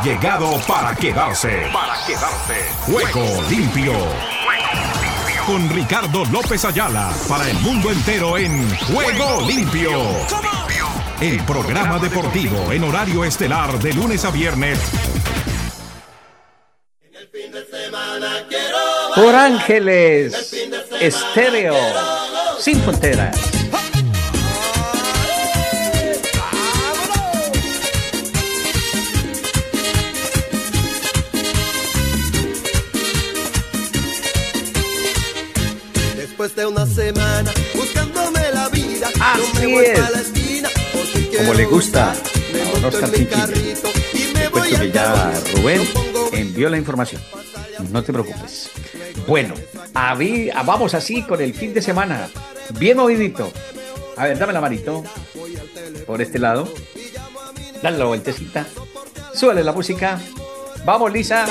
Ha llegado para quedarse. Para quedarse. Juego limpio. Con Ricardo López Ayala para el mundo entero en Juego limpio. El programa deportivo en horario estelar de lunes a viernes. Por Ángeles Estéreo Sin Fronteras. Así es. Como le gusta a cuento que ya. Rubén envió la información. No te preocupes. Bueno, a vi- a- vamos así con el fin de semana. Bien movidito. A ver, dame la manito. Por este lado. Dale la vueltecita. Súbale la música. Vamos, Lisa.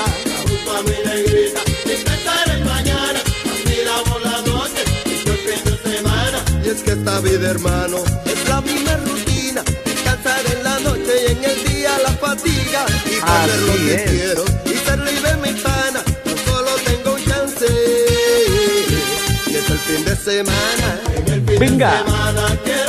Es que esta vida, hermano, es la misma rutina. Descansar en la noche y en el día la fatiga. Y hacer lo que es. quiero y ser libre mi pana. Tan solo tengo un chance. Y es el fin de semana. En el fin Venga. de semana quiero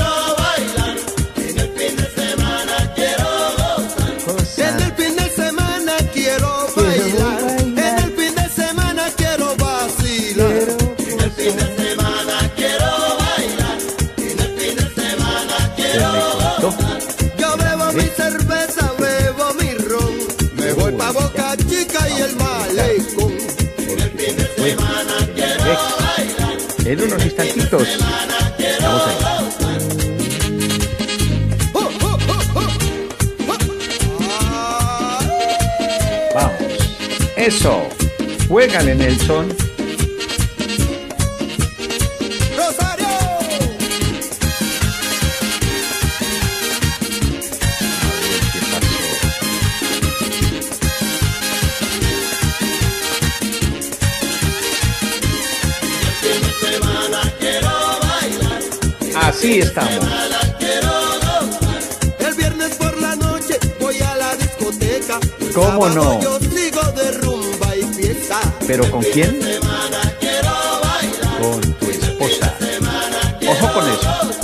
En unos instantitos. Estamos ahí. Vamos. Eso. Juégale, Nelson. Rosario. Así estamos. El viernes por la noche voy a la discoteca. ¿Cómo no? ¿Pero con quién? Con tu esposa. Ojo con eso.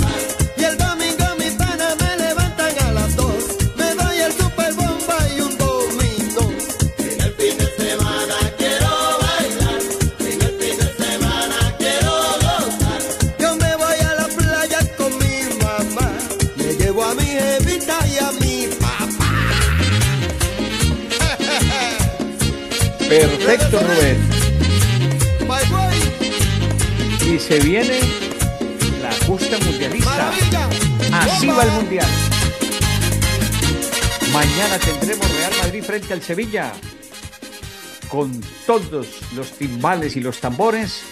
Perfecto, Rubén. Y se viene la justa mundialista. Así va el mundial. Mañana tendremos Real Madrid frente al Sevilla. Con todos los timbales y los tambores.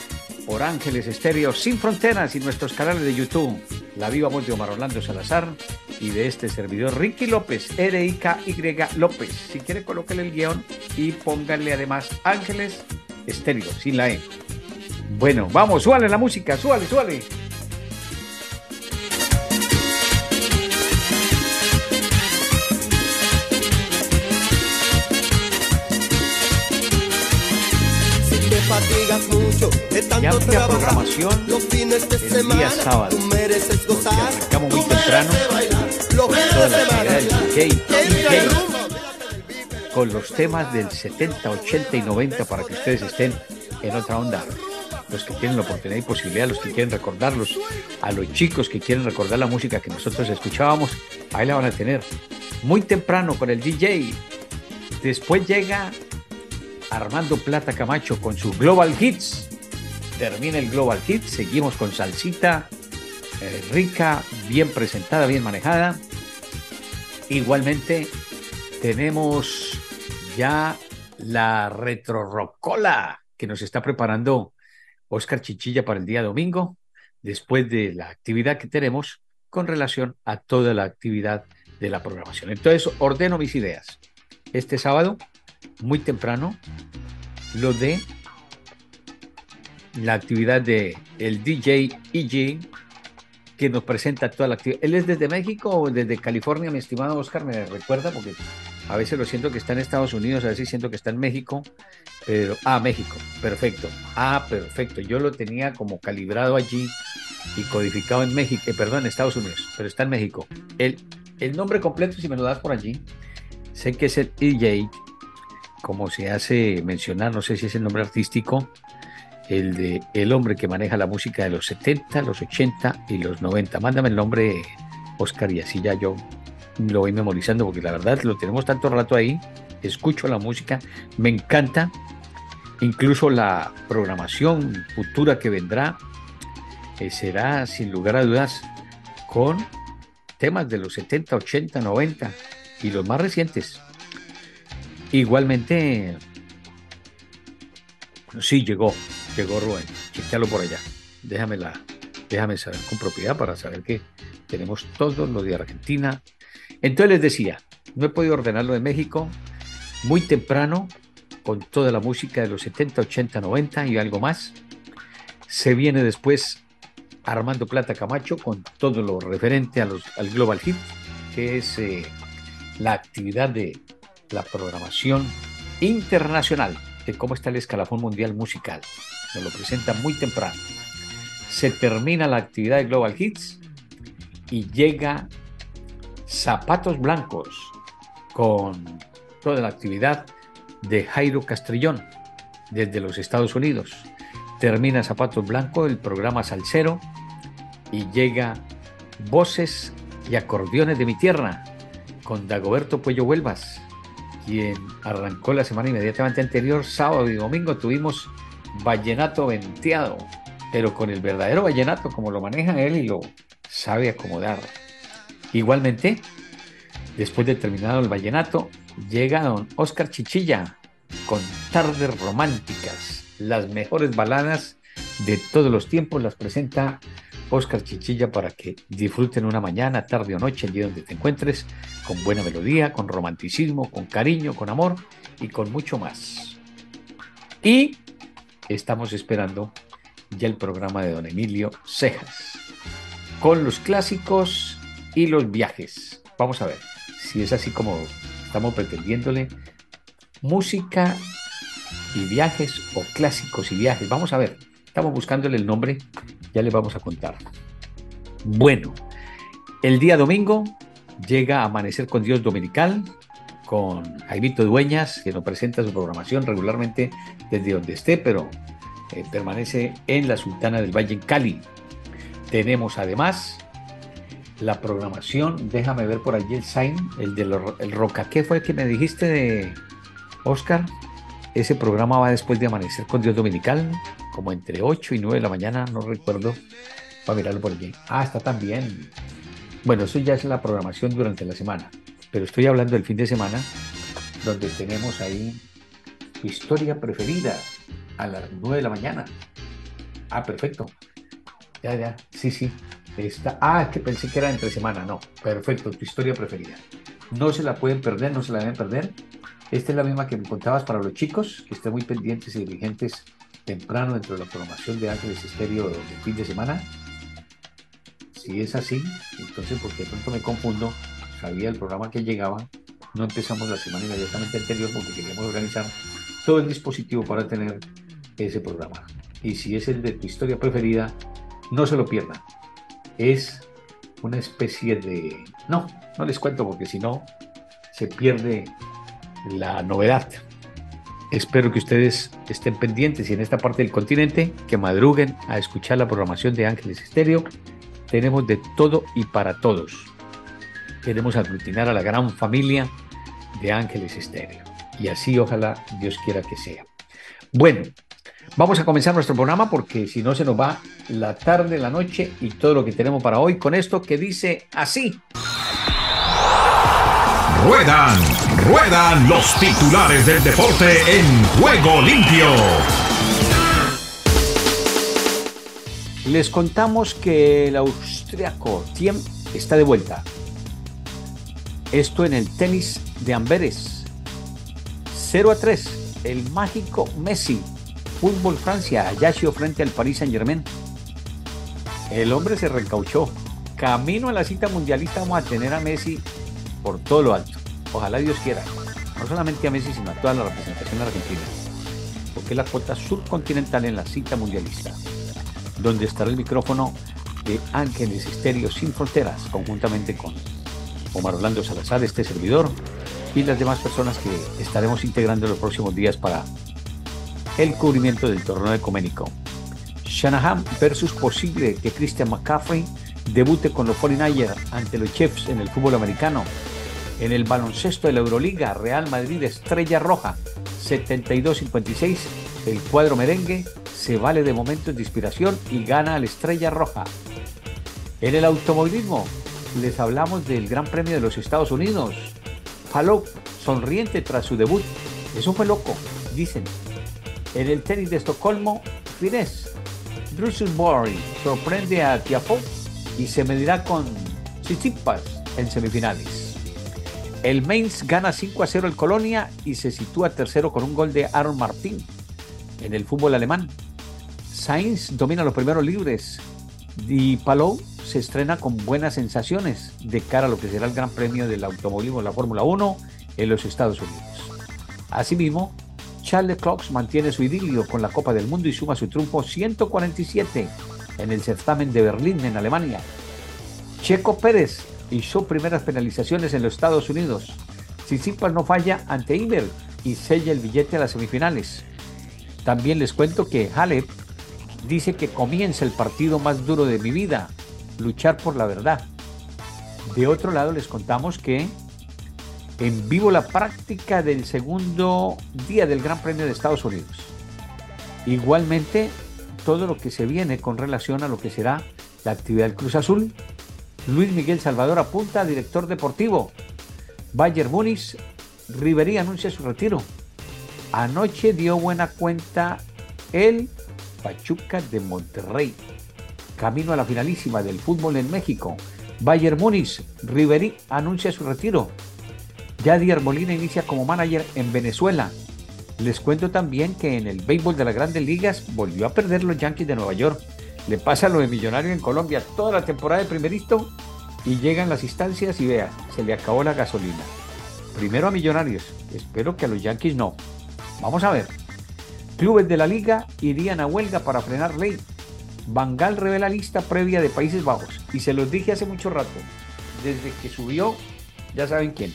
Por Ángeles Estéreo Sin Fronteras y nuestros canales de YouTube. La viva voz de Omar Orlando Salazar y de este servidor Ricky López, R-I-K-Y López. Si quiere, colóquele el guion y pónganle además Ángeles Estéreo, sin la E. Bueno, vamos, súbale la música, súbale, súbale. Fatigas mucho de Ya tanto amplia trabajar, programación los fines de el semana día sábado. tú mereces Porque gozar. arrancamos muy tú temprano bailar. Los fines de semana. DJ, DJ, con los temas del 70, 80 y 90 para que ustedes estén en otra onda. Los que tienen la oportunidad y posibilidad, los que quieren recordarlos, a los chicos que quieren recordar la música que nosotros escuchábamos, ahí la van a tener. Muy temprano con el DJ. Después llega Armando Plata Camacho con su Global Hits. Termina el Global Hits, seguimos con salsita eh, rica, bien presentada, bien manejada. Igualmente tenemos ya la retrorrocola que nos está preparando Oscar Chichilla para el día domingo, después de la actividad que tenemos con relación a toda la actividad de la programación. Entonces, ordeno mis ideas. Este sábado, muy temprano, lo de la actividad de el DJ EG que nos presenta toda la actividad. ¿Él es desde México o desde California, mi estimado Oscar? ¿Me recuerda? Porque A veces lo siento que está en Estados Unidos, a veces siento que está en México, pero ah, México, perfecto. Ah, perfecto. Yo lo tenía como calibrado allí y codificado en México, eh, perdón, en Estados Unidos, pero está en México. El, el nombre completo, si me lo das por allí, sé que es el EJ, como se hace mencionar, no sé si es el nombre artístico, el de el hombre que maneja la música de los 70, los 80 y los 90. Mándame el nombre, Oscar, y así ya yo lo voy memorizando porque la verdad lo tenemos tanto rato ahí, escucho la música, me encanta, incluso la programación futura que vendrá eh, será sin lugar a dudas con temas de los 70, 80, 90 y los más recientes. Igualmente, sí llegó, llegó Rubén, chequealo por allá, déjame, la, déjame saber con propiedad para saber que tenemos todo lo de Argentina, entonces les decía, no he podido ordenarlo de México, muy temprano, con toda la música de los 70, 80, 90 y algo más. Se viene después Armando Plata Camacho con todo lo referente a los, al Global Hit, que es eh, la actividad de la programación internacional de cómo está el escalafón mundial musical. Nos lo presenta muy temprano. Se termina la actividad de Global Hits y llega Zapatos Blancos con toda la actividad de Jairo Castrillón desde los Estados Unidos. Termina Zapatos Blancos, el programa Salcero y llega Voces y Acordeones de mi Tierra con Dagoberto Puello Huelvas, quien arrancó la semana inmediatamente anterior, sábado y domingo tuvimos Vallenato Venteado, pero con el verdadero vallenato como lo maneja él y lo sabe acomodar. Igualmente, después de terminado el vallenato, llega don Oscar Chichilla con Tardes Románticas. Las mejores baladas de todos los tiempos las presenta Oscar Chichilla para que disfruten una mañana, tarde o noche, el día donde te encuentres, con buena melodía, con romanticismo, con cariño, con amor y con mucho más. Y estamos esperando ya el programa de don Emilio Cejas, con los clásicos y los viajes. Vamos a ver si es así como estamos pretendiéndole. Música y viajes o clásicos y viajes. Vamos a ver, estamos buscándole el nombre, ya les vamos a contar. Bueno, el día domingo llega Amanecer con Dios Dominical con Jaimito Dueñas, que nos presenta su programación regularmente desde donde esté, pero eh, permanece en la Sultana del Valle en Cali. Tenemos además la programación, déjame ver por allí el sign, el de Roca, ¿qué fue el que me dijiste de Oscar? Ese programa va después de Amanecer con Dios Dominical, como entre 8 y 9 de la mañana, no recuerdo, para mirarlo por allí. Ah, está también. Bueno, eso ya es la programación durante la semana, pero estoy hablando del fin de semana, donde tenemos ahí tu historia preferida a las 9 de la mañana. Ah, perfecto. Ya, ya, sí, sí, ah, que pensé que era entre semana. No, perfecto, tu historia preferida. No se la pueden perder, no se la deben perder. Esta es la misma que me contabas para los chicos, que estén muy pendientes y diligentes temprano dentro de la programación de Ángeles Estéreo del fin de semana. Si es así, entonces porque de pronto me confundo, sabía el programa que llegaba, no empezamos la semana inmediatamente anterior porque queríamos organizar todo el dispositivo para tener ese programa. Y si es el de tu historia preferida, no se lo pierdan es una especie de... No, no les cuento porque si no se pierde la novedad. Espero que ustedes estén pendientes y en esta parte del continente que madruguen a escuchar la programación de Ángeles Estéreo. Tenemos de todo y para todos. Queremos aglutinar a la gran familia de Ángeles Estéreo. Y así ojalá Dios quiera que sea. Bueno, Vamos a comenzar nuestro programa porque si no se nos va la tarde, la noche y todo lo que tenemos para hoy con esto que dice así. Ruedan, ruedan los titulares del deporte en juego limpio. Les contamos que el austriaco Thiem está de vuelta. Esto en el tenis de Amberes. 0 a 3. El mágico Messi Fútbol Francia, Ajaccio frente al Paris Saint Germain. El hombre se recauchó. Camino a la cita mundialista vamos a tener a Messi por todo lo alto. ojalá Dios quiera, no solamente a Messi, sino a toda la representación argentina, porque es la cuota subcontinental en la cita mundialista, donde estará el micrófono de Ángeles Estéreo Sin Fronteras, conjuntamente con Omar Orlando Salazar, este servidor, y las demás personas que estaremos integrando en los próximos días para el cubrimiento del torneo ecuménico. Shanahan versus posible que Christian McCaffrey debute con los 49ers ante los Chiefs en el fútbol americano. En el baloncesto de la Euroliga, Real Madrid Estrella Roja 72-56. El cuadro merengue se vale de momentos de inspiración y gana al Estrella Roja. En el automovilismo, les hablamos del Gran Premio de los Estados Unidos. Palou, sonriente tras su debut. Eso fue loco, dicen. En el tenis de Estocolmo, Fines. Drusselborg sorprende a Tiafoe y se medirá con Tsitsipas en semifinales. El Mainz gana 5 a 0 el Colonia y se sitúa tercero con un gol de Aaron Martín. En el fútbol alemán, Sainz domina los primeros libres y Palou se estrena con buenas sensaciones de cara a lo que será el Gran Premio del Automovilismo de la Fórmula 1 en los Estados Unidos. Asimismo, Charles Leclerc mantiene su idilio con la Copa del Mundo y suma su triunfo 147 en el certamen de Berlín, en Alemania. Checo Pérez hizo primeras penalizaciones en los Estados Unidos. Tsitsipas no falla ante Iber y sella el billete a las semifinales. También les cuento que Halep dice que comienza el partido más duro de mi vida, luchar por la verdad. De otro lado les contamos que en vivo la práctica del segundo día del Gran Premio de Estados Unidos. Igualmente, todo lo que se viene con relación a lo que será la actividad del Cruz Azul. Luis Miguel Salvador apunta, director deportivo. Bayer Muniz, Riverí anuncia su retiro. Anoche dio buena cuenta el Pachuca de Monterrey. Camino a la finalísima del fútbol en México. Bayer Muniz, Riverí anuncia su retiro. Yadier Molina inicia como manager en Venezuela. Les cuento también que en el béisbol de las grandes ligas volvió a perder los Yankees de Nueva York. Le pasa lo de Millonario en Colombia toda la temporada de primerito y llegan las instancias y vea, se le acabó la gasolina. Primero a Millonarios, espero que a los Yankees no. Vamos a ver. Clubes de la liga irían a huelga para frenar ley. Bangal revela lista previa de Países Bajos y se los dije hace mucho rato. Desde que subió, ya saben quién.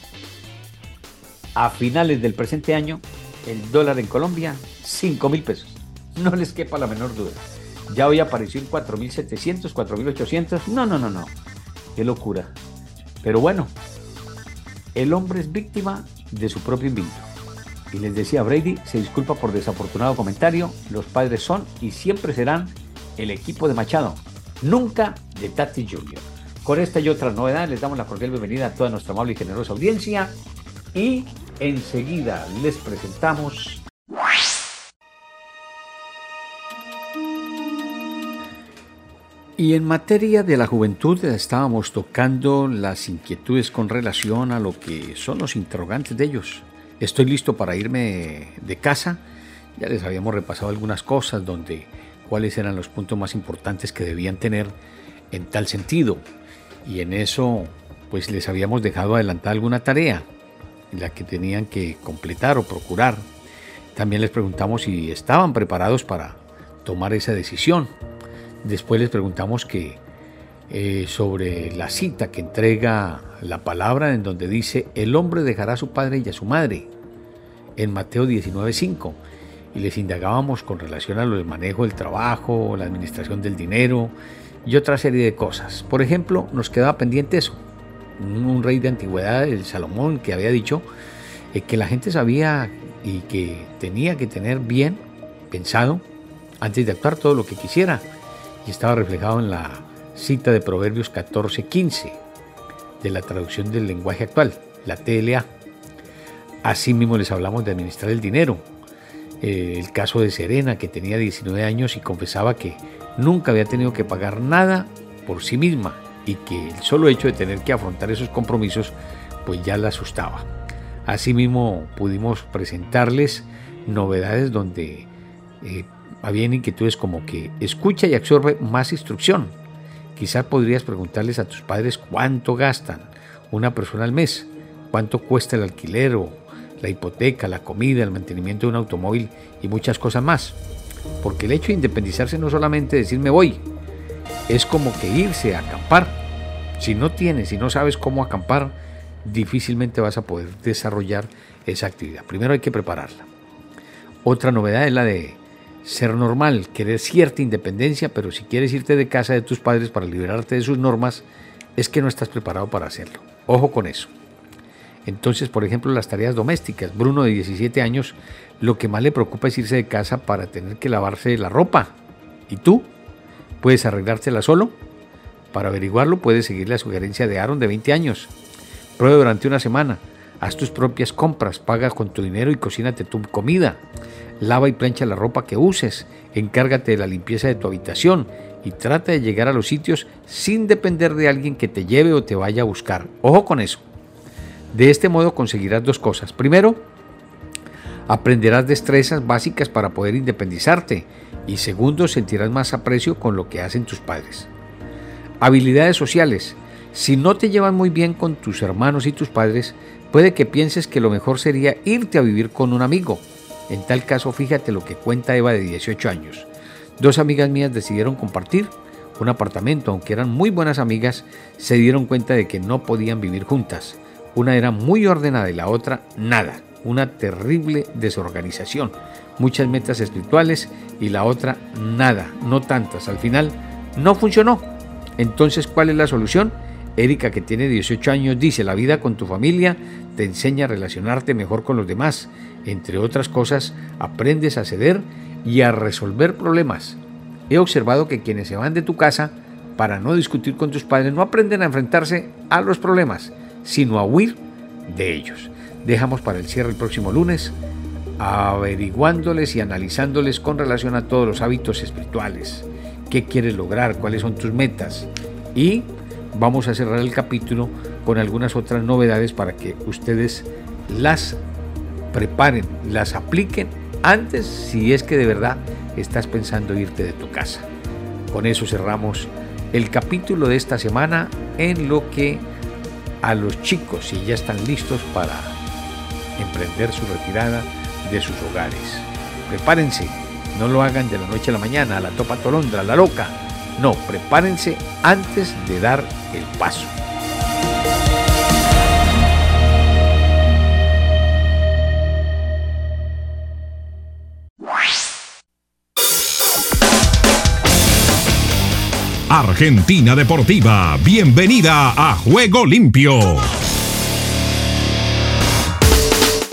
A finales del presente año, el dólar en Colombia, 5 mil pesos. No les quepa la menor duda. Ya hoy apareció en 4.700, 4.800. No, no, no, no. Qué locura. Pero bueno, el hombre es víctima de su propio invento. Y les decía Brady, se disculpa por desafortunado comentario. Los padres son y siempre serán el equipo de Machado, nunca de Tati Jr. Con esta y otras novedades les damos la cordial bienvenida a toda nuestra amable y generosa audiencia y enseguida les presentamos Y en materia de la juventud estábamos tocando las inquietudes con relación a lo que son los interrogantes de ellos. Estoy listo para irme de casa. Ya les habíamos repasado algunas cosas donde cuáles eran los puntos más importantes que debían tener en tal sentido. Y en eso pues les habíamos dejado adelantar alguna tarea la que tenían que completar o procurar. También les preguntamos si estaban preparados para tomar esa decisión. Después les preguntamos que eh, sobre la cita que entrega la palabra en donde dice el hombre dejará a su padre y a su madre en Mateo 19:5 y les indagábamos con relación a lo del manejo del trabajo, la administración del dinero y otra serie de cosas. Por ejemplo, nos quedaba pendiente eso, un rey de antigüedad, el Salomón, que había dicho eh, que la gente sabía y que tenía que tener bien pensado antes de actuar todo lo que quisiera. Y estaba reflejado en la cita de Proverbios 14:15 de la traducción del lenguaje actual, la TLA. Asimismo les hablamos de administrar el dinero. Eh, el caso de Serena, que tenía 19 años y confesaba que nunca había tenido que pagar nada por sí misma y que el solo hecho de tener que afrontar esos compromisos pues ya la asustaba. Asimismo pudimos presentarles novedades donde eh, habían inquietudes como que escucha y absorbe más instrucción. Quizás podrías preguntarles a tus padres cuánto gastan una persona al mes. cuánto cuesta el alquiler o la hipoteca, la comida, el mantenimiento de un automóvil y muchas cosas más. Porque el hecho de independizarse no solamente decir me voy, es como que irse a acampar. Si no tienes, si no sabes cómo acampar, difícilmente vas a poder desarrollar esa actividad. Primero hay que prepararla. Otra novedad es la de ser normal, querer cierta independencia, pero si quieres irte de casa de tus padres para liberarte de sus normas, es que no estás preparado para hacerlo. Ojo con eso. Entonces, por ejemplo, las tareas domésticas. Bruno de 17 años, lo que más le preocupa es irse de casa para tener que lavarse la ropa. ¿Y tú? ¿Puedes arreglártela solo? Para averiguarlo, puedes seguir la sugerencia de Aaron de 20 años. Prueba durante una semana. Haz tus propias compras, paga con tu dinero y cocínate tu comida. Lava y plancha la ropa que uses. Encárgate de la limpieza de tu habitación y trata de llegar a los sitios sin depender de alguien que te lleve o te vaya a buscar. Ojo con eso. De este modo conseguirás dos cosas. Primero, aprenderás destrezas básicas para poder independizarte y segundo, sentirás más aprecio con lo que hacen tus padres. Habilidades sociales. Si no te llevan muy bien con tus hermanos y tus padres, puede que pienses que lo mejor sería irte a vivir con un amigo. En tal caso, fíjate lo que cuenta Eva de 18 años. Dos amigas mías decidieron compartir un apartamento, aunque eran muy buenas amigas, se dieron cuenta de que no podían vivir juntas. Una era muy ordenada y la otra nada, una terrible desorganización, muchas metas espirituales y la otra nada, no tantas. Al final no funcionó. Entonces, ¿cuál es la solución? Erika, que tiene 18 años, dice, la vida con tu familia te enseña a relacionarte mejor con los demás. Entre otras cosas, aprendes a ceder y a resolver problemas. He observado que quienes se van de tu casa para no discutir con tus padres no aprenden a enfrentarse a los problemas, sino a huir de ellos. Dejamos para el cierre el próximo lunes averiguándoles y analizándoles con relación a todos los hábitos espirituales. ¿Qué quieres lograr? ¿Cuáles son tus metas? Y vamos a cerrar el capítulo con algunas otras novedades para que ustedes las preparen, las apliquen antes si es que de verdad estás pensando irte de tu casa. Con eso cerramos el capítulo de esta semana en lo que a los chicos, si ya están listos para emprender su retirada de sus hogares. Prepárense, no lo hagan de la noche a la mañana, a la topa tolondra, a la loca. No, prepárense antes de dar el paso. Argentina Deportiva, bienvenida a Juego Limpio.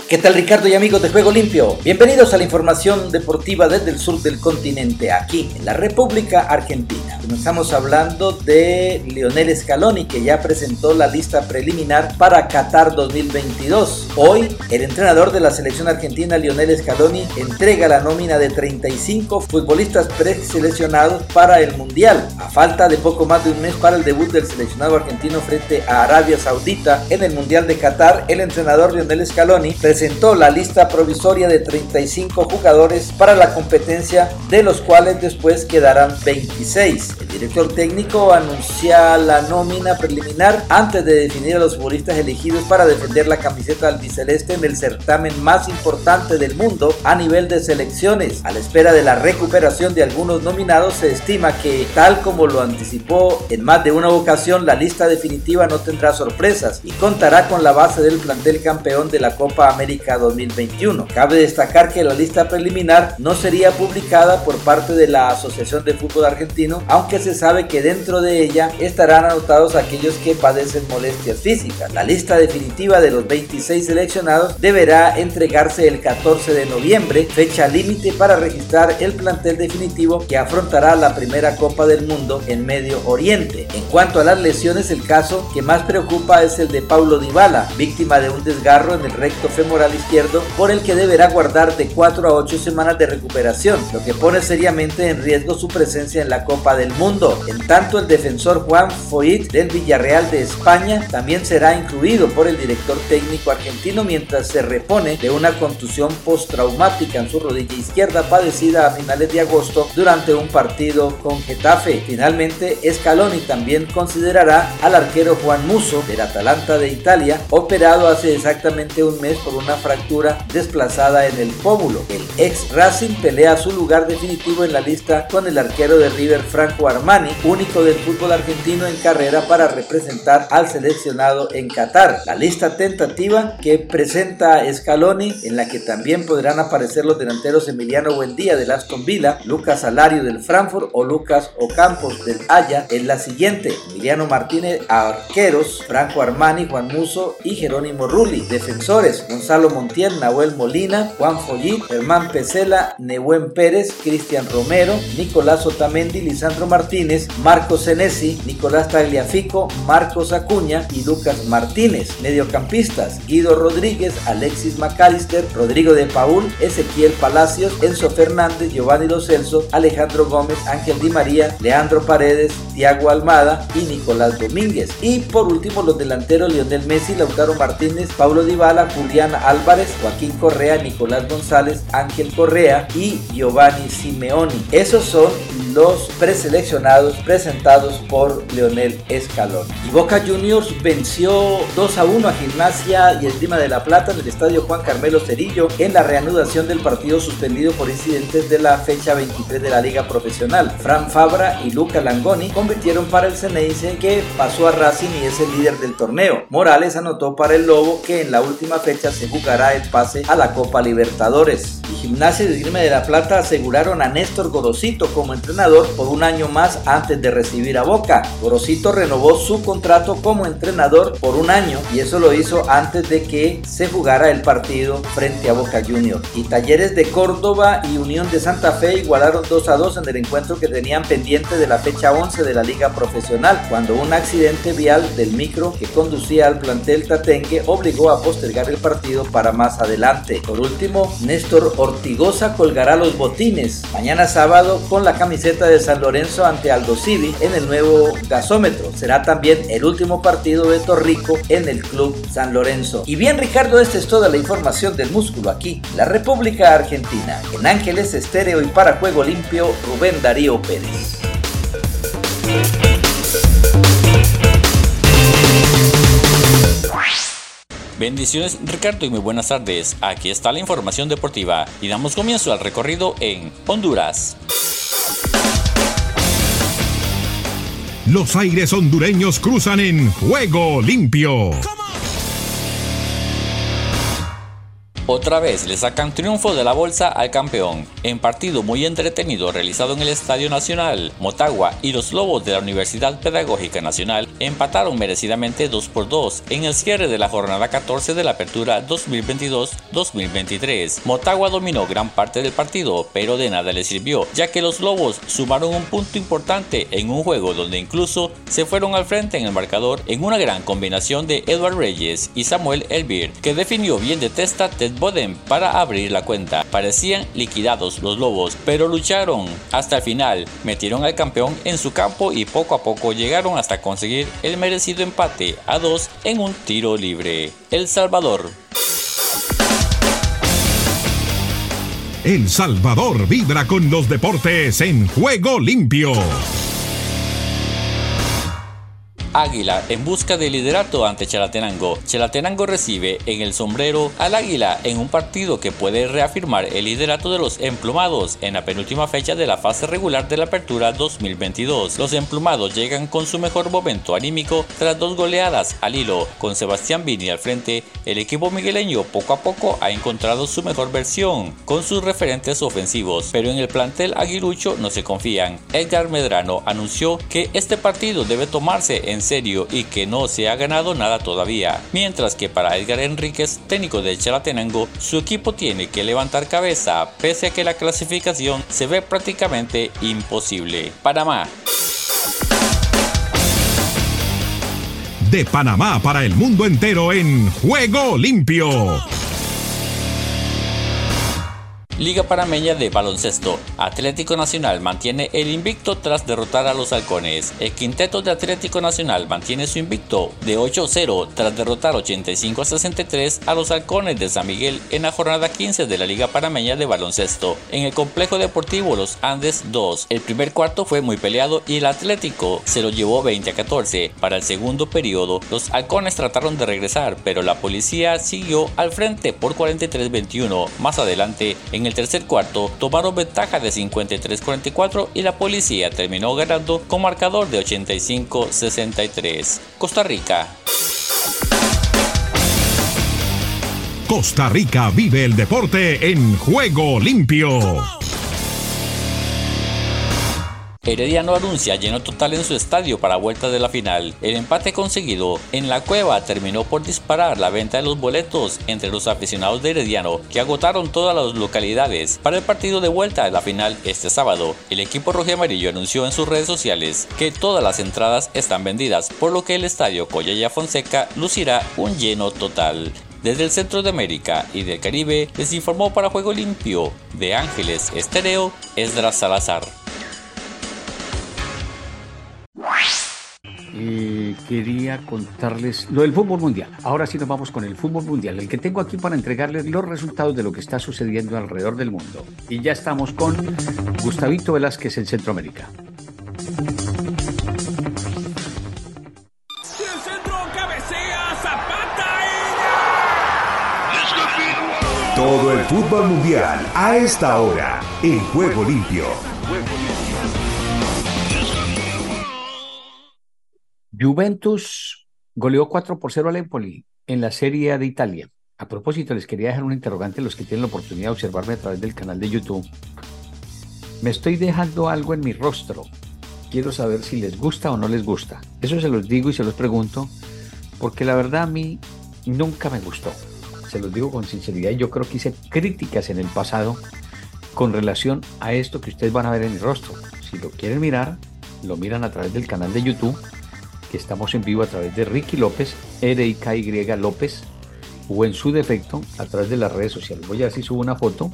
¿Qué tal Ricardo y amigos de Juego Limpio? Bienvenidos a la información deportiva desde el sur del continente, aquí en la República Argentina. Estamos hablando de Lionel Scaloni que ya presentó la lista preliminar para Qatar 2022. Hoy el entrenador de la selección argentina Lionel Scaloni entrega la nómina de 35 futbolistas preseleccionados para el Mundial. A falta de poco más de un mes para el debut del seleccionado argentino frente a Arabia Saudita en el Mundial de Qatar, el entrenador Lionel Scaloni presentó la lista provisoria de 35 jugadores para la competencia, de los cuales después quedarán 26. El director técnico anuncia la nómina preliminar antes de definir a los futbolistas elegidos para defender la camiseta albiceleste en el certamen más importante del mundo a nivel de selecciones. A la espera de la recuperación de algunos nominados, se estima que, tal como lo anticipó en más de una ocasión, la lista definitiva no tendrá sorpresas y contará con la base del plantel campeón de la Copa América 2021. Cabe destacar que la lista preliminar no sería publicada por parte de la Asociación de Fútbol Argentino, aunque se sabe que dentro de ella estarán anotados aquellos que padecen molestias físicas. La lista definitiva de los 26 seleccionados deberá entregarse el 14 de noviembre, fecha límite para registrar el plantel definitivo que afrontará la primera Copa del Mundo en Medio Oriente. En cuanto a las lesiones, el caso que más preocupa es el de Paulo Dybala, víctima de un desgarro en el recto femoral al izquierdo por el que deberá guardar de 4 a 8 semanas de recuperación, lo que pone seriamente en riesgo su presencia en la Copa del Mundo. En tanto, el defensor Juan Foyt del Villarreal de España también será incluido por el director técnico argentino mientras se repone de una contusión postraumática en su rodilla izquierda padecida a finales de agosto durante un partido con Getafe. Finalmente, Scaloni también considerará al arquero Juan Muso del Atalanta de Italia, operado hace exactamente un mes por una fractura desplazada en el pómulo. El ex Racing pelea su lugar definitivo en la lista con el arquero de River Franco Armani, único del fútbol argentino en carrera para representar al seleccionado en Qatar. La lista tentativa que presenta Scaloni, en la que también podrán aparecer los delanteros Emiliano Buendía del Aston Villa, Lucas Alario del Frankfurt o Lucas Ocampos del Haya, es la siguiente: Emiliano Martínez, arqueros, Franco Armani, Juan Muso y Jerónimo Rulli, defensores, Gonzalo Montiel, Nahuel Molina, Juan Follit, Germán Pesela, Nehuen Pérez, Cristian Romero, Nicolás Otamendi, Lisandro Martínez, Marcos Senesi, Nicolás Tagliafico, Marcos Acuña y Lucas Martínez. Mediocampistas, Guido Rodríguez, Alexis McAllister, Rodrigo de Paul, Ezequiel Palacios, Enzo Fernández, Giovanni Celso, Alejandro Gómez, Ángel Di María, Leandro Paredes, Tiago Almada y Nicolás Domínguez. Y por último los delanteros Lionel Messi, Lautaro Martínez, Pablo Dybala, Julián Álvarez, Joaquín Correa, Nicolás González, Ángel Correa y Giovanni Simeoni. Esos son los preseleccionados presentados por Leonel Escalón. Y Boca Juniors venció 2 a 1 a Gimnasia y Esgrima de la Plata en el estadio Juan Carmelo Cerillo en la reanudación del partido suspendido por incidentes de la fecha 23 de la Liga Profesional. Fran Fabra y Luca Langoni convirtieron para el Ceneice que pasó a Racing y es el líder del torneo. Morales anotó para el Lobo que en la última fecha se jugará el pase a la Copa Libertadores. Y Gimnasia y Esgrima de la Plata aseguraron a Néstor Gorosito como entrenador por un año más antes de recibir a Boca. Gorosito renovó su contrato como entrenador por un año y eso lo hizo antes de que se jugara el partido frente a Boca Juniors. Y Talleres de Córdoba y Unión de Santa Fe igualaron 2 a 2 en el encuentro que tenían pendiente de la fecha 11 de la Liga Profesional, cuando un accidente vial del micro que conducía al plantel Tatengue obligó a postergar el partido para más adelante. Por último, Néstor Ortigosa colgará los botines mañana sábado con la camiseta de San Lorenzo ante Aldo Civi en el nuevo gasómetro. Será también el último partido de Torrico en el Club San Lorenzo. Y bien Ricardo, esta es toda la información del músculo aquí, la República Argentina. En Ángeles Estéreo y para Juego Limpio, Rubén Darío Pérez. Bendiciones Ricardo y muy buenas tardes. Aquí está la información deportiva y damos comienzo al recorrido en Honduras. Los aires hondureños cruzan en Juego Limpio. Otra vez le sacan triunfo de la bolsa al campeón. En partido muy entretenido realizado en el Estadio Nacional, Motagua y los Lobos de la Universidad Pedagógica Nacional empataron merecidamente 2 por 2 en el cierre de la jornada 14 de la apertura 2022-2023. Motagua dominó gran parte del partido, pero de nada le sirvió, ya que los Lobos sumaron un punto importante en un juego donde incluso se fueron al frente en el marcador en una gran combinación de Edward Reyes y Samuel Elvir, que definió bien de testa Ted Boden para abrir la cuenta. Parecían liquidados los Lobos, pero lucharon hasta el final, metieron al campeón en su campo y poco a poco llegaron hasta conseguir el merecido empate a dos en un tiro libre. El Salvador. El Salvador vibra con los deportes en Juego Limpio. Águila en busca de liderato ante Chalatenango. Chalatenango recibe en el sombrero al Águila en un partido que puede reafirmar el liderato de los emplumados en la penúltima fecha de la fase regular de la apertura 2022. Los emplumados llegan con su mejor momento anímico tras dos goleadas al hilo. Con Sebastián Vini al frente, el equipo migueleño poco a poco ha encontrado su mejor versión con sus referentes ofensivos, pero en el plantel aguilucho no se confían. Edgar Medrano anunció que este partido debe tomarse en serio y que no se ha ganado nada todavía. Mientras que para Edgar Enríquez, técnico de Chalatenango, su equipo tiene que levantar cabeza pese a que la clasificación se ve prácticamente imposible. Panamá. De Panamá para el mundo entero en Juego Limpio. Liga Panameña de Baloncesto. Atlético Nacional mantiene el invicto tras derrotar a los halcones. El quinteto de Atlético Nacional mantiene su invicto de 8-0 tras derrotar 85-63 a los halcones de San Miguel en la jornada 15 de la Liga Panameña de Baloncesto. En el complejo deportivo Los Andes 2, el primer cuarto fue muy peleado y el Atlético se lo llevó 20 a 14. Para el segundo periodo, los halcones trataron de regresar, pero la policía siguió al frente por 43-21. Más adelante, en el tercer cuarto, tomaron ventaja de 53-44 y la policía terminó ganando con marcador de 85-63. Costa Rica. Costa Rica vive el deporte en juego limpio. Herediano anuncia lleno total en su estadio para vuelta de la final. El empate conseguido en la cueva terminó por disparar la venta de los boletos entre los aficionados de Herediano que agotaron todas las localidades para el partido de vuelta de la final este sábado. El equipo rojo amarillo anunció en sus redes sociales que todas las entradas están vendidas, por lo que el estadio Coyaya Fonseca lucirá un lleno total. Desde el centro de América y del Caribe les informó para Juego Limpio de Ángeles Estéreo Esdras Salazar. Quería contarles lo del fútbol mundial. Ahora sí nos vamos con el fútbol mundial, el que tengo aquí para entregarles los resultados de lo que está sucediendo alrededor del mundo. Y ya estamos con Gustavito Velázquez en Centroamérica. Todo el fútbol mundial a esta hora en juego limpio. Juventus goleó 4 por 0 al Empoli en la Serie de Italia. A propósito, les quería dejar un interrogante a los que tienen la oportunidad de observarme a través del canal de YouTube. Me estoy dejando algo en mi rostro. Quiero saber si les gusta o no les gusta. Eso se los digo y se los pregunto, porque la verdad a mí nunca me gustó. Se los digo con sinceridad. Yo creo que hice críticas en el pasado con relación a esto que ustedes van a ver en mi rostro. Si lo quieren mirar, lo miran a través del canal de YouTube que estamos en vivo a través de Ricky López, R-I-K-Y López, o en su defecto a través de las redes sociales. Voy a ver si subo una foto,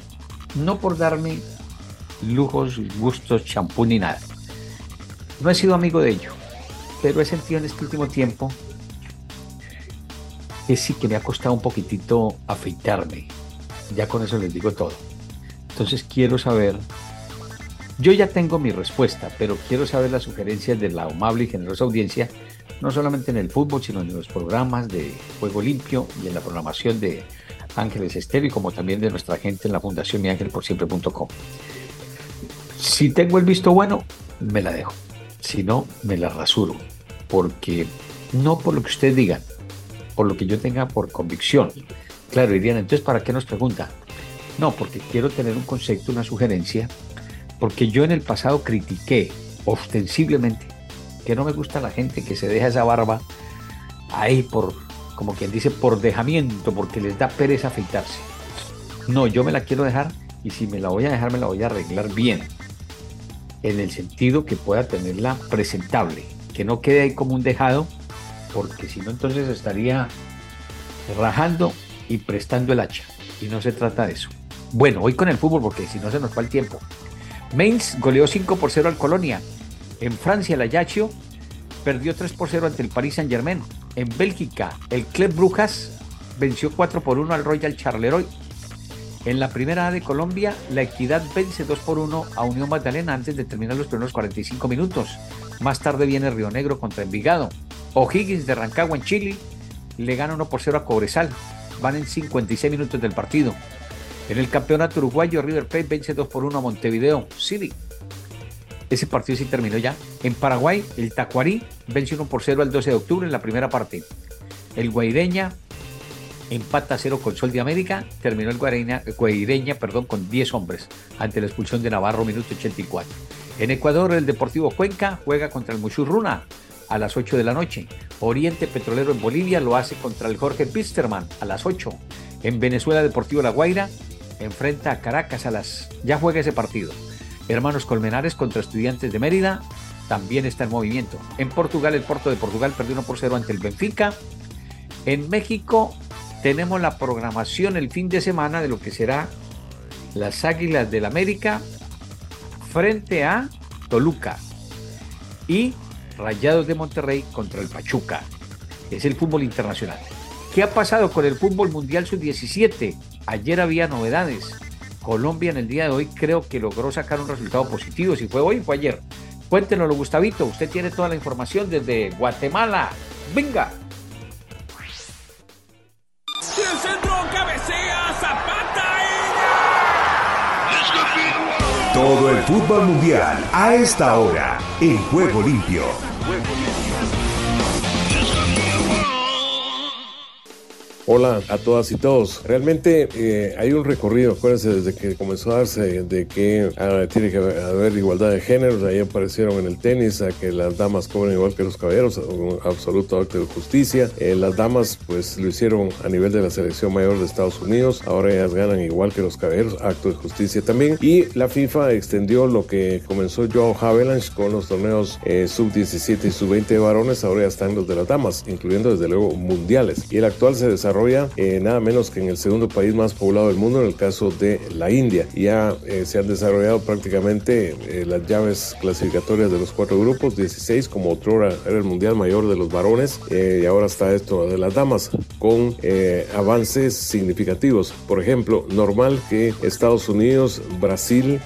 no por darme lujos, gustos, champú ni nada. No he sido amigo de ello, pero he sentido en este último tiempo que sí que me ha costado un poquitito afeitarme. Ya con eso les digo todo. Entonces quiero saber yo ya tengo mi respuesta, pero quiero saber las sugerencias de la amable y generosa audiencia, no solamente en el fútbol, sino en los programas de Juego Limpio y en la programación de Ángeles Estéreo como también de nuestra gente en la Fundación miangelporsiempre.com. Si tengo el visto bueno, me la dejo. Si no, me la rasuro. Porque no por lo que ustedes digan, por lo que yo tenga por convicción. Claro, dirían, entonces, ¿para qué nos pregunta? No, porque quiero tener un concepto, una sugerencia porque yo en el pasado critiqué ostensiblemente que no me gusta la gente que se deja esa barba ahí por, como quien dice, por dejamiento, porque les da pereza afeitarse. No, yo me la quiero dejar y si me la voy a dejar me la voy a arreglar bien, en el sentido que pueda tenerla presentable, que no quede ahí como un dejado, porque si no entonces estaría rajando y prestando el hacha, y no se trata de eso. Bueno, hoy con el fútbol, porque si no se nos va el tiempo. Mainz goleó 5 por 0 al Colonia. En Francia, el Ajaccio perdió 3 por 0 ante el Paris Saint-Germain. En Bélgica, el Club Brujas venció 4 por 1 al Royal Charleroi. En la primera A de Colombia, la Equidad vence 2 por 1 a Unión Magdalena antes de terminar los primeros 45 minutos. Más tarde viene Río Negro contra Envigado. O'Higgins de Rancagua en Chile le gana 1 por 0 a Cobresal. Van en 56 minutos del partido. En el campeonato uruguayo, River Plate vence 2 por 1 a Montevideo City. Ese partido sí terminó ya. En Paraguay, el Tacuarí vence 1 por 0 al 12 de octubre en la primera parte. El Guaireña empata 0 con Sol de América. Terminó el Guaireña, Guaireña perdón, con 10 hombres ante la expulsión de Navarro, minuto 84. En Ecuador, el Deportivo Cuenca juega contra el Muchurruna a las 8 de la noche. Oriente Petrolero en Bolivia lo hace contra el Jorge Pisterman a las 8. En Venezuela, Deportivo La Guaira enfrenta a Caracas a las... Ya juega ese partido. Hermanos Colmenares contra Estudiantes de Mérida también está en movimiento. En Portugal, el Porto de Portugal perdió 1 por 0 ante el Benfica. En México tenemos la programación el fin de semana de lo que será las Águilas del América frente a Toluca y Rayados de Monterrey contra el Pachuca. Es el fútbol internacional. ¿Qué ha pasado con el fútbol mundial sub-17? Ayer había novedades. Colombia en el día de hoy creo que logró sacar un resultado positivo. Si fue hoy, fue ayer. Cuéntenoslo, Gustavito. Usted tiene toda la información desde Guatemala. Venga. El centro cabecea Zapata Todo el fútbol mundial a esta hora en Juego Limpio. Hola a todas y todos. Realmente eh, hay un recorrido, acuérdense, desde que comenzó a darse de que ah, tiene que haber igualdad de géneros. Ahí aparecieron en el tenis a que las damas cobran igual que los caballeros, un absoluto acto de justicia. Eh, las damas, pues lo hicieron a nivel de la selección mayor de Estados Unidos. Ahora ellas ganan igual que los caballeros, acto de justicia también. Y la FIFA extendió lo que comenzó Joe Havelange con los torneos eh, sub-17 y sub-20 de varones. Ahora ya están los de las damas, incluyendo desde luego mundiales. Y el actual se desarrolla eh, nada menos que en el segundo país más poblado del mundo, en el caso de la India. Ya eh, se han desarrollado prácticamente eh, las llaves clasificatorias de los cuatro grupos, 16 como otrora era el mundial mayor de los varones y ahora está esto de las damas con avances significativos. Por ejemplo, normal que Estados Unidos, Brasil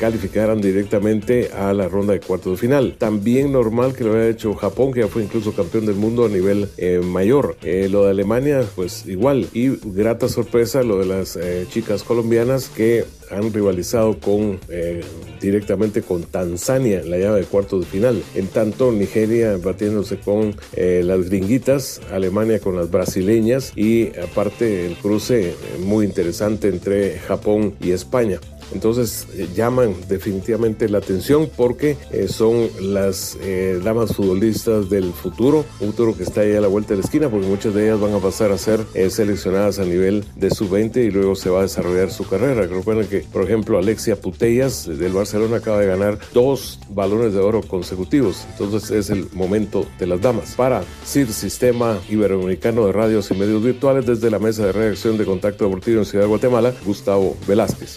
calificaran directamente a la ronda de cuartos de final. También normal que lo haya hecho Japón, que ya fue incluso campeón del mundo a nivel mayor. lo de Alemania, pues igual. Y grata sorpresa lo de las eh, chicas colombianas que han rivalizado con eh, directamente con Tanzania en la llave de cuartos de final. En tanto, Nigeria batiéndose con eh, las gringuitas, Alemania con las brasileñas y aparte el cruce muy interesante entre Japón y España. Entonces eh, llaman definitivamente la atención porque eh, son las eh, damas futbolistas del futuro, futuro que está ahí a la vuelta de la esquina porque muchas de ellas van a pasar a ser seleccionadas a nivel de sub-20 y luego se va a desarrollar su carrera. Recuerden que, por ejemplo, Alexia Putellas del Barcelona acaba de ganar dos balones de oro consecutivos. Entonces es el momento de las damas. Para CIR, Sistema Iberoamericano de Radios y Medios Virtuales, desde la Mesa de Redacción de Contacto Deportivo en Ciudad de Guatemala, Gustavo Velázquez.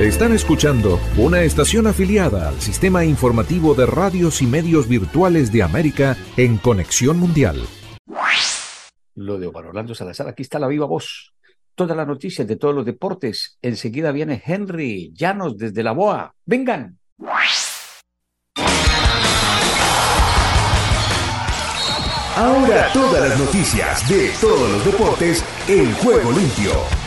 Están escuchando una estación afiliada al sistema informativo de radios y medios virtuales de América en Conexión Mundial. Lo de Omar Orlando Salazar, aquí está la viva voz. Todas las noticias de todos los deportes. Enseguida viene Henry Llanos desde la BOA. Vengan. Ahora todas las noticias de todos los deportes en Juego Limpio.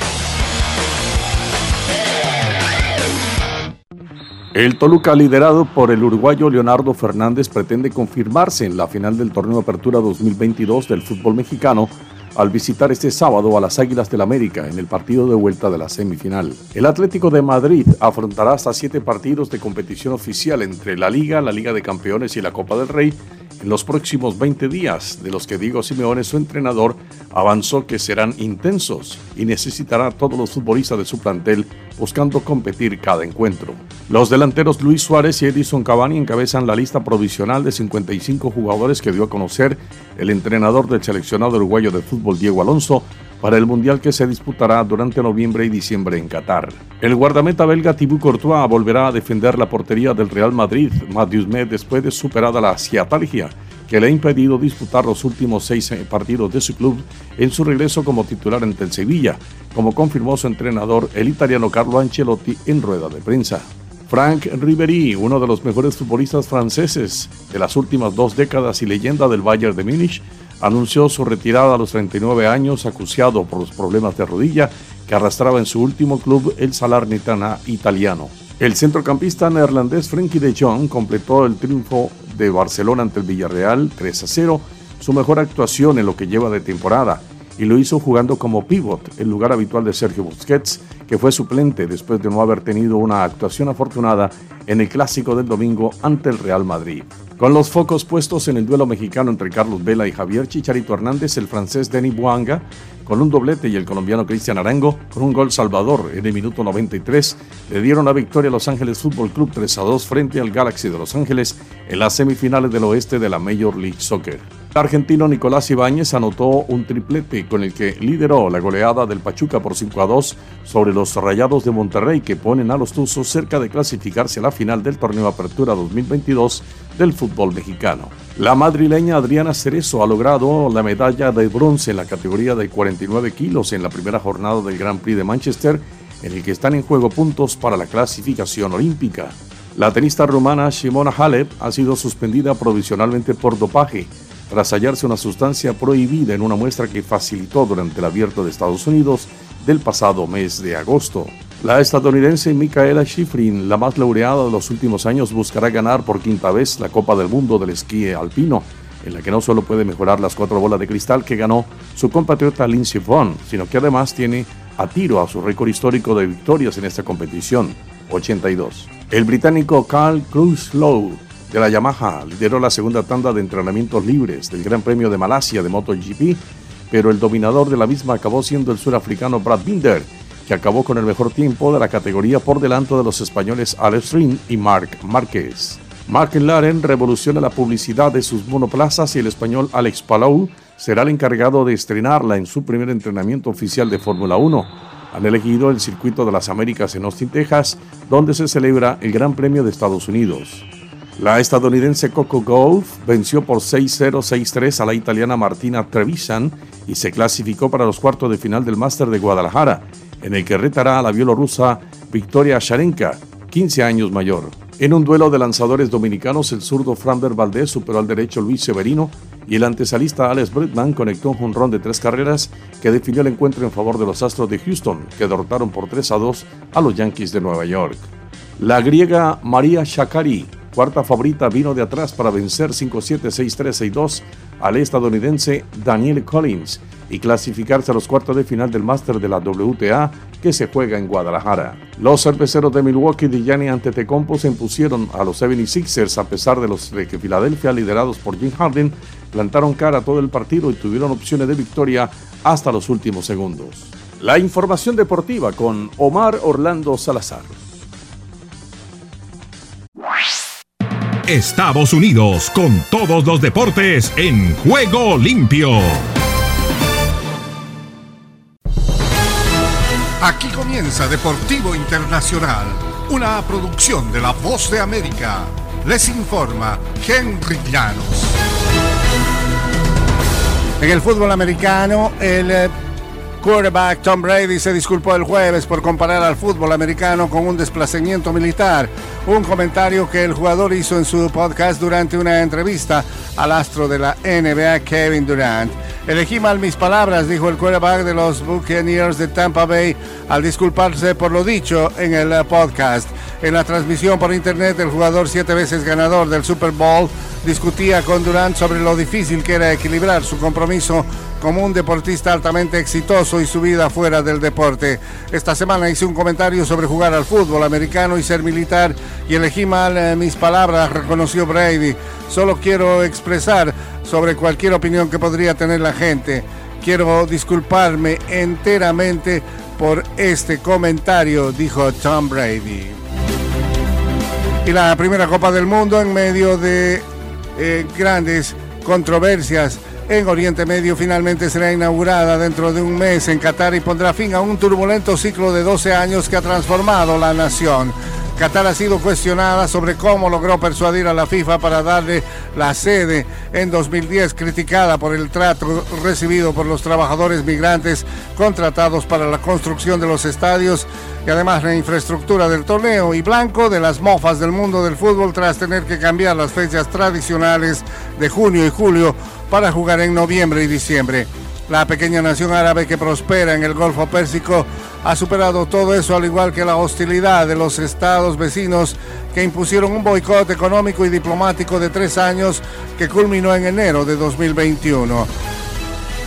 El Toluca, liderado por el uruguayo Leonardo Fernández, pretende confirmarse en la final del torneo Apertura 2022 del fútbol mexicano al visitar este sábado a las Águilas del América en el partido de vuelta de la semifinal. El Atlético de Madrid afrontará hasta siete partidos de competición oficial entre la Liga, la Liga de Campeones y la Copa del Rey en los próximos 20 días, de los que Diego Simeone, su entrenador, avanzó que serán intensos y necesitará a todos los futbolistas de su plantel buscando competir cada encuentro. Los delanteros Luis Suárez y Edison Cavani encabezan la lista provisional de 55 jugadores que dio a conocer el entrenador del seleccionado uruguayo de fútbol Diego Alonso para el Mundial que se disputará durante noviembre y diciembre en Qatar. El guardameta belga Thibaut Courtois volverá a defender la portería del Real Madrid, Matthews Med, después de superada la ciatalgia le ha impedido disputar los últimos seis eh, partidos de su club en su regreso como titular ante el Sevilla, como confirmó su entrenador, el italiano Carlo Ancelotti, en rueda de prensa. Frank Ribery, uno de los mejores futbolistas franceses de las últimas dos décadas y leyenda del Bayern de Múnich, anunció su retirada a los 39 años, acuciado por los problemas de rodilla que arrastraba en su último club, el Salernitana italiano. El centrocampista neerlandés Frenkie de Jong completó el triunfo de Barcelona ante el Villarreal 3 a 0, su mejor actuación en lo que lleva de temporada, y lo hizo jugando como pivot, el lugar habitual de Sergio Busquets, que fue suplente después de no haber tenido una actuación afortunada en el clásico del domingo ante el Real Madrid. Con los focos puestos en el duelo mexicano entre Carlos Vela y Javier Chicharito Hernández, el francés Denis Buanga, con un doblete y el colombiano Cristian Arango, con un gol salvador en el minuto 93, le dieron la victoria a Los Ángeles Fútbol Club 3 a 2 frente al Galaxy de Los Ángeles en las semifinales del oeste de la Major League Soccer. El argentino Nicolás Ibáñez anotó un triplete con el que lideró la goleada del Pachuca por 5 a 2 sobre los Rayados de Monterrey que ponen a los Tuzos cerca de clasificarse a la final del torneo Apertura 2022 del fútbol mexicano. La madrileña Adriana Cerezo ha logrado la medalla de bronce en la categoría de 49 kilos en la primera jornada del Grand Prix de Manchester en el que están en juego puntos para la clasificación olímpica. La tenista rumana Shimona Halep ha sido suspendida provisionalmente por dopaje tras hallarse una sustancia prohibida en una muestra que facilitó durante el abierto de Estados Unidos del pasado mes de agosto. La estadounidense Micaela Schifrin, la más laureada de los últimos años, buscará ganar por quinta vez la Copa del Mundo del esquí alpino, en la que no solo puede mejorar las cuatro bolas de cristal que ganó su compatriota Lindsey Vonn, sino que además tiene a tiro a su récord histórico de victorias en esta competición, 82. El británico Carl Crutchlow de la Yamaha lideró la segunda tanda de entrenamientos libres del Gran Premio de Malasia de MotoGP, pero el dominador de la misma acabó siendo el surafricano Brad Binder, que acabó con el mejor tiempo de la categoría por delante de los españoles Alex Rin y Marc Márquez. Mark Laren revoluciona la publicidad de sus monoplazas y el español Alex Palou será el encargado de estrenarla en su primer entrenamiento oficial de Fórmula 1. Han elegido el circuito de las Américas en Austin, Texas, donde se celebra el Gran Premio de Estados Unidos. La estadounidense Coco Golf venció por 6-0, 6-3 a la italiana Martina Trevisan y se clasificó para los cuartos de final del Máster de Guadalajara, en el que retará a la bielorrusa Victoria Sharenka, 15 años mayor. En un duelo de lanzadores dominicanos, el zurdo Framber Valdez superó al derecho Luis Severino y el antesalista Alex Britman conectó un jonrón de tres carreras que definió el encuentro en favor de los Astros de Houston, que derrotaron por 3 a 2 a los Yankees de Nueva York. La griega María Shakari cuarta favorita, vino de atrás para vencer 5-7, 6-3, 6-2 al estadounidense Daniel Collins y clasificarse a los cuartos de final del máster de la WTA que se juega en Guadalajara. Los cerveceros de Milwaukee de Gianni Antetokounmpo se impusieron a los 76ers a pesar de los de que Filadelfia, liderados por Jim Harden, plantaron cara a todo el partido y tuvieron opciones de victoria hasta los últimos segundos. La información deportiva con Omar Orlando Salazar. Estados Unidos con todos los deportes en juego limpio. Aquí comienza Deportivo Internacional, una producción de La Voz de América. Les informa Henry Llanos. En el fútbol americano, el eh, quarterback Tom Brady se disculpó el jueves por comparar al fútbol americano con un desplazamiento militar, un comentario que el jugador hizo en su podcast durante una entrevista al astro de la NBA Kevin Durant. Elegí mal mis palabras, dijo el quarterback de los Buccaneers de Tampa Bay al disculparse por lo dicho en el podcast. En la transmisión por internet, el jugador siete veces ganador del Super Bowl discutía con Durant sobre lo difícil que era equilibrar su compromiso como un deportista altamente exitoso y su vida fuera del deporte. Esta semana hice un comentario sobre jugar al fútbol americano y ser militar y elegí mal eh, mis palabras, reconoció Brady. Solo quiero expresar sobre cualquier opinión que podría tener la gente. Quiero disculparme enteramente por este comentario, dijo Tom Brady. Y la primera Copa del Mundo en medio de eh, grandes controversias en Oriente Medio finalmente será inaugurada dentro de un mes en Qatar y pondrá fin a un turbulento ciclo de 12 años que ha transformado la nación. Qatar ha sido cuestionada sobre cómo logró persuadir a la FIFA para darle la sede en 2010, criticada por el trato recibido por los trabajadores migrantes contratados para la construcción de los estadios y además la infraestructura del torneo y blanco de las mofas del mundo del fútbol tras tener que cambiar las fechas tradicionales de junio y julio para jugar en noviembre y diciembre. La pequeña nación árabe que prospera en el Golfo Pérsico ha superado todo eso al igual que la hostilidad de los estados vecinos que impusieron un boicot económico y diplomático de tres años que culminó en enero de 2021.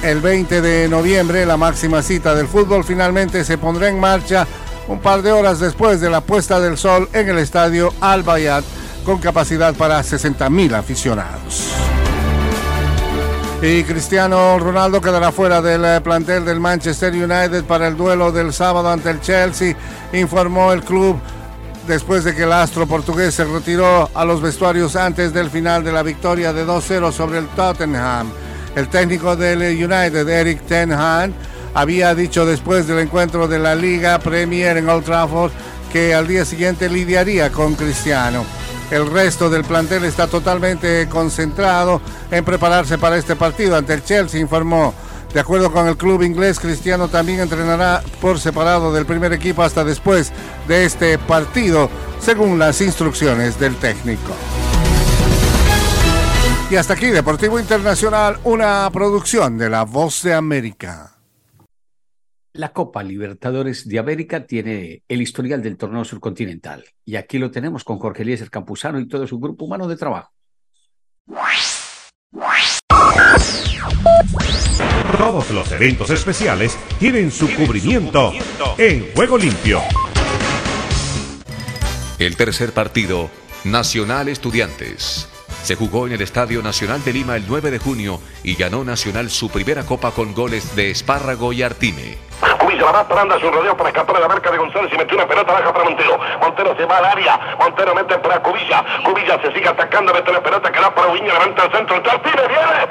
El 20 de noviembre, la máxima cita del fútbol finalmente se pondrá en marcha un par de horas después de la puesta del sol en el estadio Al Bayat con capacidad para 60.000 aficionados. Y Cristiano Ronaldo quedará fuera del eh, plantel del Manchester United para el duelo del sábado ante el Chelsea, informó el club después de que el astro portugués se retiró a los vestuarios antes del final de la victoria de 2-0 sobre el Tottenham. El técnico del United, Eric Ten Hag, había dicho después del encuentro de la Liga Premier en Old Trafford que al día siguiente lidiaría con Cristiano. El resto del plantel está totalmente concentrado en prepararse para este partido ante el Chelsea, informó. De acuerdo con el club inglés, Cristiano también entrenará por separado del primer equipo hasta después de este partido, según las instrucciones del técnico. Y hasta aquí, Deportivo Internacional, una producción de La Voz de América. La Copa Libertadores de América tiene el historial del torneo surcontinental. Y aquí lo tenemos con Jorge Eliezer Campuzano y todo su grupo humano de trabajo. Todos los eventos especiales tienen su cubrimiento en Juego Limpio. El tercer partido, Nacional Estudiantes. Se jugó en el Estadio Nacional de Lima el 9 de junio y ganó Nacional su primera copa con goles de Espárrago y Artime. Cubilla la va parando su rodeo para escapar de la marca de González y metió una pelota baja para Montero. Montero se va al área. Montero mete para Cubilla. Cubilla se sigue atacando, mete la pelota que da para Uña, levanta el centro. Artime viene.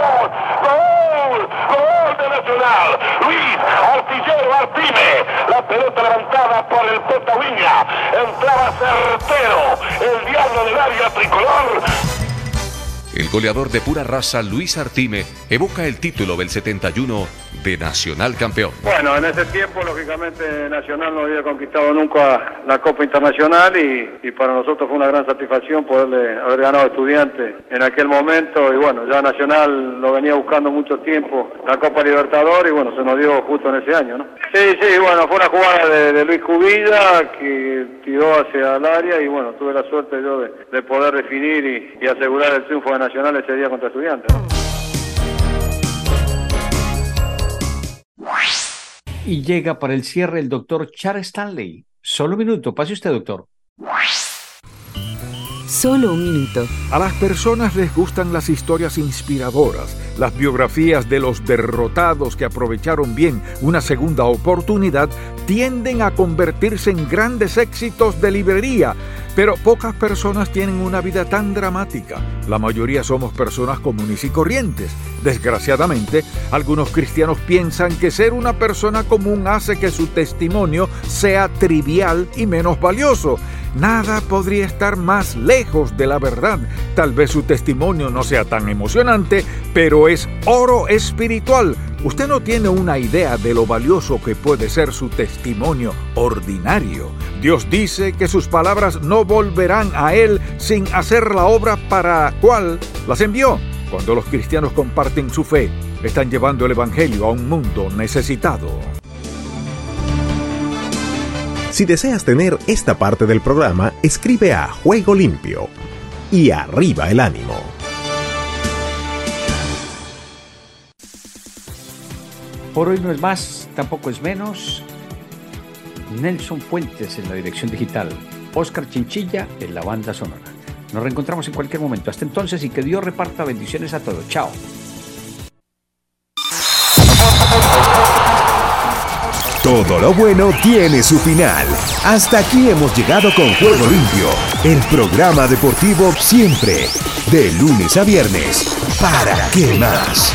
¡Gol! ¡Gol! ¡Gol de Nacional! Luis Artillero Artime. La pelota levantada por el Peta Uña. Entraba certero. El diablo del área tricolor. El goleador de pura raza, Luis Artime, evoca el título del 71 de Nacional Campeón. Bueno, en ese tiempo, lógicamente, Nacional no había conquistado nunca la Copa Internacional y, para nosotros fue una gran satisfacción poderle haber ganado a Estudiantes en aquel momento. Y bueno, ya Nacional lo venía buscando mucho tiempo, la Copa Libertadores, y bueno, se nos dio justo en ese año, ¿no? Sí, sí, bueno, fue una jugada de, Luis Cubilla que tiró hacia el área y bueno, tuve la suerte yo de, de poder definir y, y asegurar el triunfo de Nacional ese día contra Estudiantes. ¿no? Y llega para el cierre el doctor Char Stanley. Solo un minuto, pase usted, doctor. Solo un minuto. A las personas les gustan las historias inspiradoras, las biografías de los derrotados que aprovecharon bien una segunda oportunidad tienden a convertirse en grandes éxitos de librería, pero pocas personas tienen una vida tan dramática. La mayoría somos personas comunes y corrientes. Desgraciadamente, algunos cristianos piensan que ser una persona común hace que su testimonio sea trivial y menos valioso. Nada podría estar más lejos de la verdad. Tal vez su testimonio no sea tan emocionante, pero es oro espiritual. Usted no tiene una idea de lo valioso que puede ser su testimonio ordinario. Dios dice que sus palabras no volverán a Él sin hacer la obra para cual las envió. Cuando los cristianos comparten su fe, están llevando el Evangelio a un mundo necesitado. Si deseas tener esta parte del programa, escribe a Juego Limpio y arriba el ánimo. Por hoy no es más, tampoco es menos. Nelson Fuentes en la dirección digital, Oscar Chinchilla en la banda sonora. Nos reencontramos en cualquier momento. Hasta entonces y que Dios reparta bendiciones a todos. Chao. Todo lo bueno tiene su final. Hasta aquí hemos llegado con Juego Limpio, el programa deportivo siempre, de lunes a viernes. ¿Para qué más?